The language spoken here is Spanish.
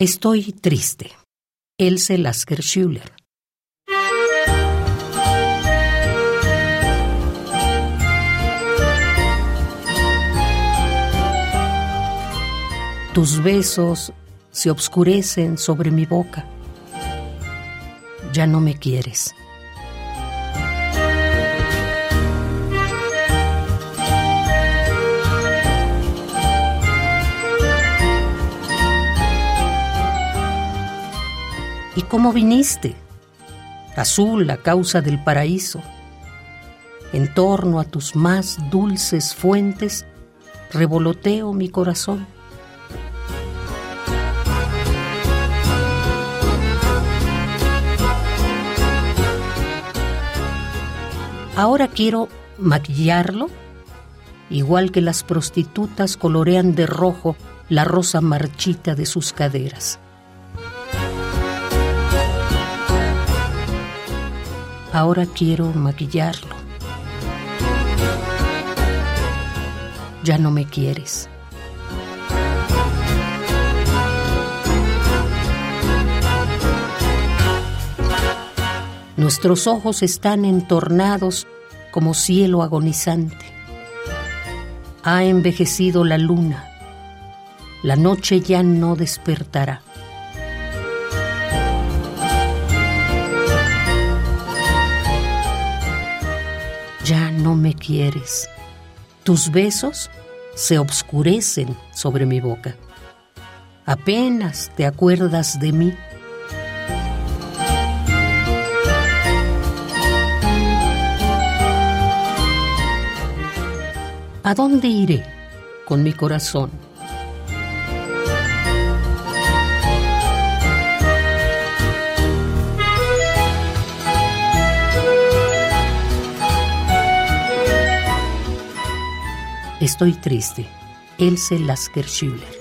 Estoy triste. Else Lasker Schüler. Tus besos se obscurecen sobre mi boca. Ya no me quieres. ¿Y cómo viniste? Azul a causa del paraíso. En torno a tus más dulces fuentes revoloteo mi corazón. Ahora quiero maquillarlo, igual que las prostitutas colorean de rojo la rosa marchita de sus caderas. Ahora quiero maquillarlo. Ya no me quieres. Nuestros ojos están entornados como cielo agonizante. Ha envejecido la luna. La noche ya no despertará. No me quieres. Tus besos se obscurecen sobre mi boca. Apenas te acuerdas de mí. ¿A dónde iré con mi corazón? Estoy triste. Else Lasker Schüler.